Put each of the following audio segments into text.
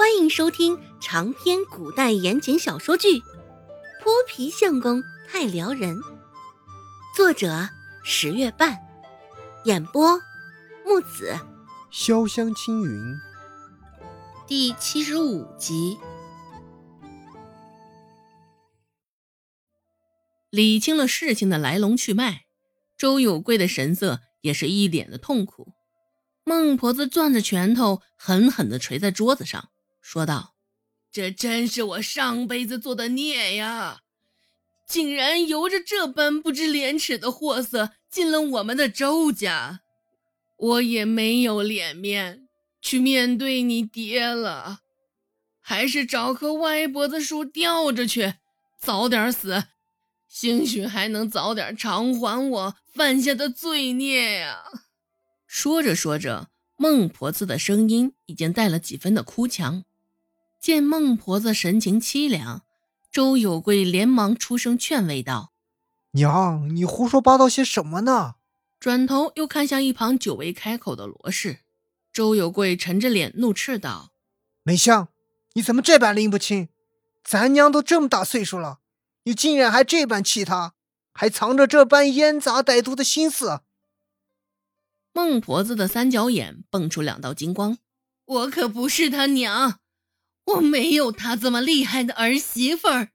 欢迎收听长篇古代言情小说剧《泼皮相公太撩人》，作者十月半，演播木子潇湘青云，第七十五集。理清了事情的来龙去脉，周有贵的神色也是一脸的痛苦。孟婆子攥着拳头，狠狠地捶在桌子上。说道：“这真是我上辈子做的孽呀！竟然由着这般不知廉耻的货色进了我们的周家，我也没有脸面去面对你爹了，还是找棵歪脖子树吊着去，早点死，兴许还能早点偿还我犯下的罪孽呀！”说着说着，孟婆子的声音已经带了几分的哭腔。见孟婆子神情凄凉，周有贵连忙出声劝慰道：“娘，你胡说八道些什么呢？”转头又看向一旁久未开口的罗氏。周有贵沉着脸怒斥道：“梅香，你怎么这般拎不清？咱娘都这么大岁数了，你竟然还这般气她，还藏着这般烟杂歹毒的心思？”孟婆子的三角眼蹦出两道金光：“我可不是他娘。”我没有他这么厉害的儿媳妇儿，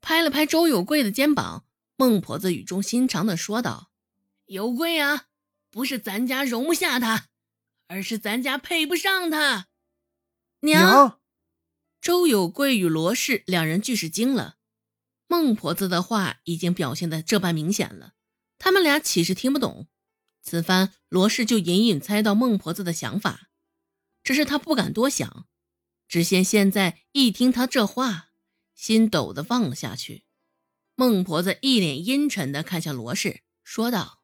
拍了拍周有贵的肩膀，孟婆子语重心长的说道：“有贵啊，不是咱家容不下他，而是咱家配不上他。”娘，周有贵与罗氏两人俱是惊了。孟婆子的话已经表现的这般明显了，他们俩岂是听不懂？此番罗氏就隐隐猜到孟婆子的想法，只是他不敢多想。只羡现在一听他这话，心抖的放了下去。孟婆子一脸阴沉的看向罗氏，说道：“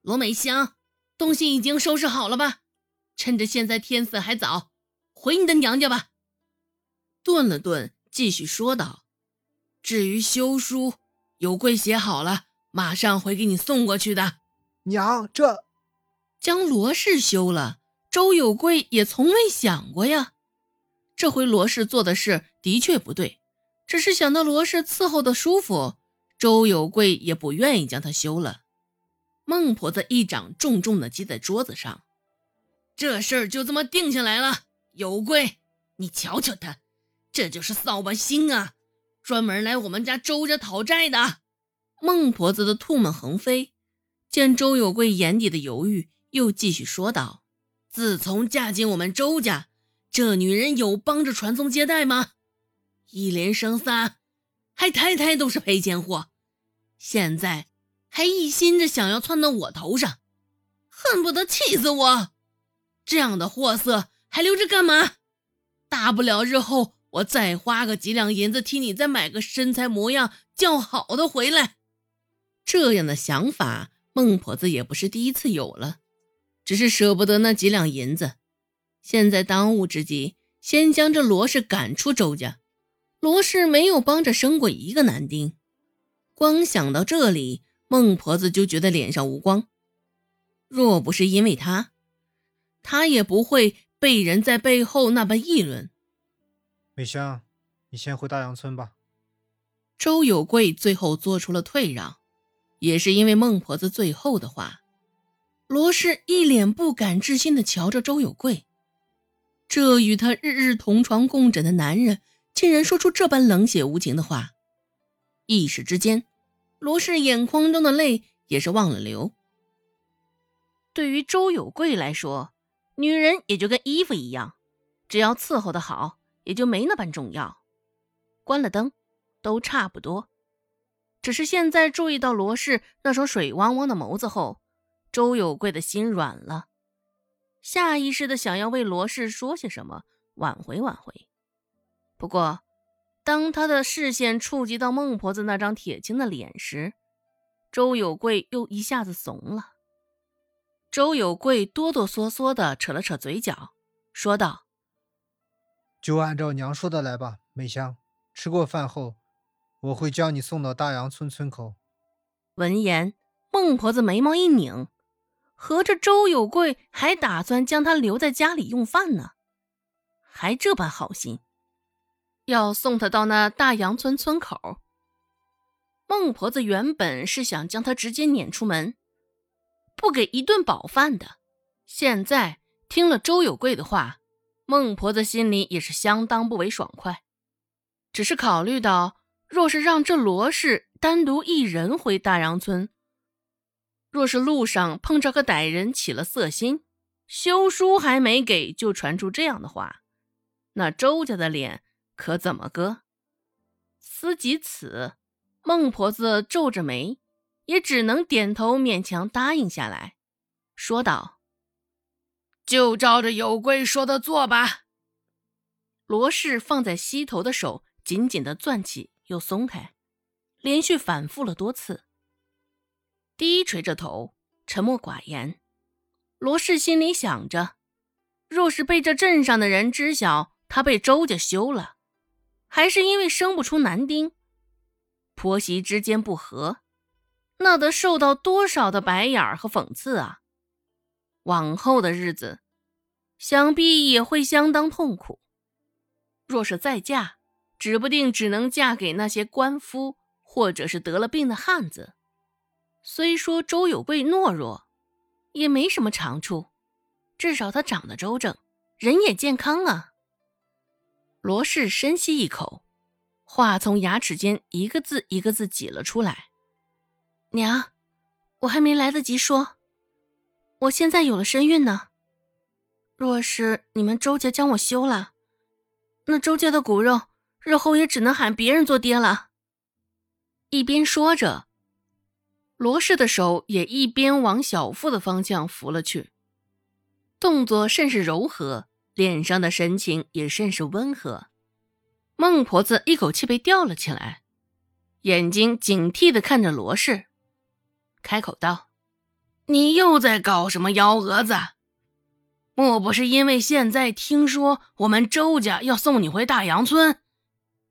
罗美香，东西已经收拾好了吧？趁着现在天色还早，回你的娘家吧。”顿了顿，继续说道：“至于休书，有贵写好了，马上会给你送过去的。”娘，这将罗氏休了，周有贵也从未想过呀。这回罗氏做的事的确不对，只是想到罗氏伺候的舒服，周有贵也不愿意将他休了。孟婆子一掌重重的击在桌子上，这事儿就这么定下来了。有贵，你瞧瞧他，这就是扫把星啊，专门来我们家周家讨债的。孟婆子的唾沫横飞，见周有贵眼底的犹豫，又继续说道：“自从嫁进我们周家。”这女人有帮着传宗接代吗？一连生仨，还胎胎都是赔钱货，现在还一心着想要窜到我头上，恨不得气死我！这样的货色还留着干嘛？大不了日后我再花个几两银子替你再买个身材模样较好的回来。这样的想法，孟婆子也不是第一次有了，只是舍不得那几两银子。现在当务之急，先将这罗氏赶出周家。罗氏没有帮着生过一个男丁，光想到这里，孟婆子就觉得脸上无光。若不是因为他，他也不会被人在背后那般议论。美香，你先回大洋村吧。周有贵最后做出了退让，也是因为孟婆子最后的话。罗氏一脸不敢置信地瞧着周有贵。这与他日日同床共枕的男人，竟然说出这般冷血无情的话，一时之间，罗氏眼眶中的泪也是忘了流。对于周有贵来说，女人也就跟衣服一样，只要伺候的好，也就没那般重要。关了灯，都差不多。只是现在注意到罗氏那双水汪汪的眸子后，周有贵的心软了。下意识的想要为罗氏说些什么，挽回挽回。不过，当他的视线触及到孟婆子那张铁青的脸时，周有贵又一下子怂了。周有贵哆哆嗦嗦的扯了扯嘴角，说道：“就按照娘说的来吧，美香。吃过饭后，我会将你送到大洋村村口。”闻言，孟婆子眉毛一拧。合着周有贵还打算将他留在家里用饭呢？还这般好心，要送他到那大杨村村口。孟婆子原本是想将他直接撵出门，不给一顿饱饭的。现在听了周有贵的话，孟婆子心里也是相当不为爽快。只是考虑到，若是让这罗氏单独一人回大杨村，若是路上碰着个歹人起了色心，休书还没给就传出这样的话，那周家的脸可怎么搁？思及此，孟婆子皱着眉，也只能点头勉强答应下来，说道。就照着有贵说的做吧。罗氏放在膝头的手紧紧的攥起又松开，连续反复了多次。低垂着头，沉默寡言。罗氏心里想着：若是被这镇上的人知晓他被周家休了，还是因为生不出男丁，婆媳之间不和，那得受到多少的白眼和讽刺啊！往后的日子，想必也会相当痛苦。若是再嫁，指不定只能嫁给那些官夫，或者是得了病的汉子。虽说周有贵懦弱，也没什么长处，至少他长得周正，人也健康啊。罗氏深吸一口，话从牙齿间一个字一个字挤了出来：“娘，我还没来得及说。”我现在有了身孕呢，若是你们周家将我休了，那周家的骨肉日后也只能喊别人做爹了。一边说着，罗氏的手也一边往小腹的方向扶了去，动作甚是柔和，脸上的神情也甚是温和。孟婆子一口气被吊了起来，眼睛警惕的看着罗氏，开口道。你又在搞什么幺蛾子？莫不是因为现在听说我们周家要送你回大杨村，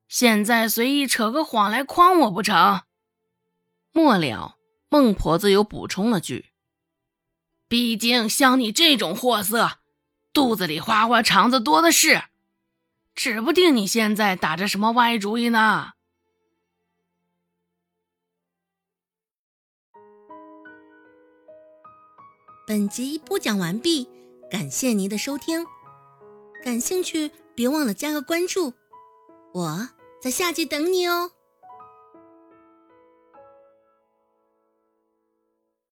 现在随意扯个谎来诓我不成？末了，孟婆子又补充了句：“毕竟像你这种货色，肚子里花花肠子多的是，指不定你现在打着什么歪主意呢。”本集播讲完毕，感谢您的收听。感兴趣，别忘了加个关注，我在下集等你哦。